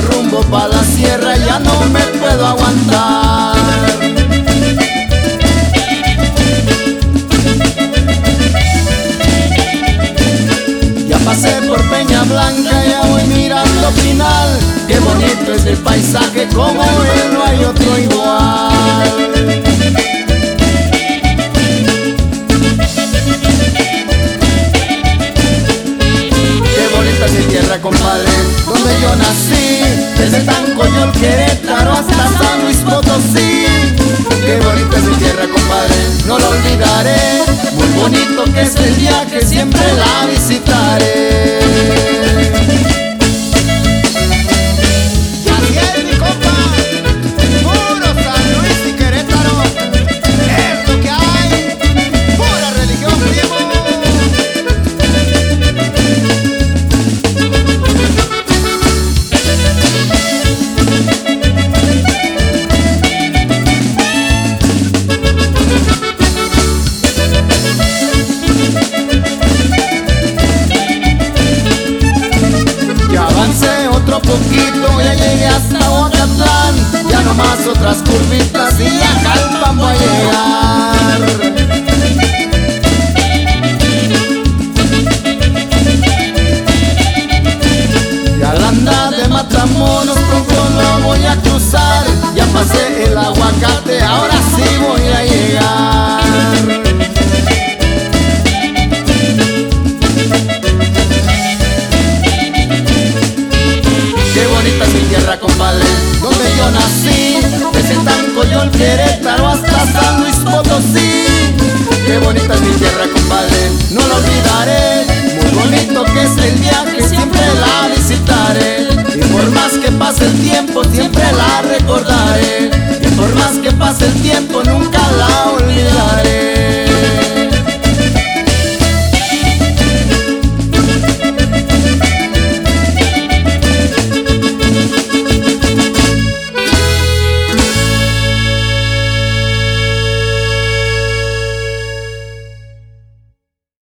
rumbo pa' la sierra, ya no me puedo aguantar. Ya pasé por Peña Blanca, ya voy mirando final. Qué bonito es el paisaje, como él no hay otro igual. Compadre, donde yo nací. Desde Tancoyol, Querétaro hasta San Luis Potosí. Qué bonita es mi tierra, compadre, no lo olvidaré. Muy bonito que es el día que siempre la visitaré. poquito ya llegué hasta Bocatlán Ya nomás otras curvitas y a Jalpan voy a llegar. Y a la anda de Matamoros nací, desde tan yo el Querétaro hasta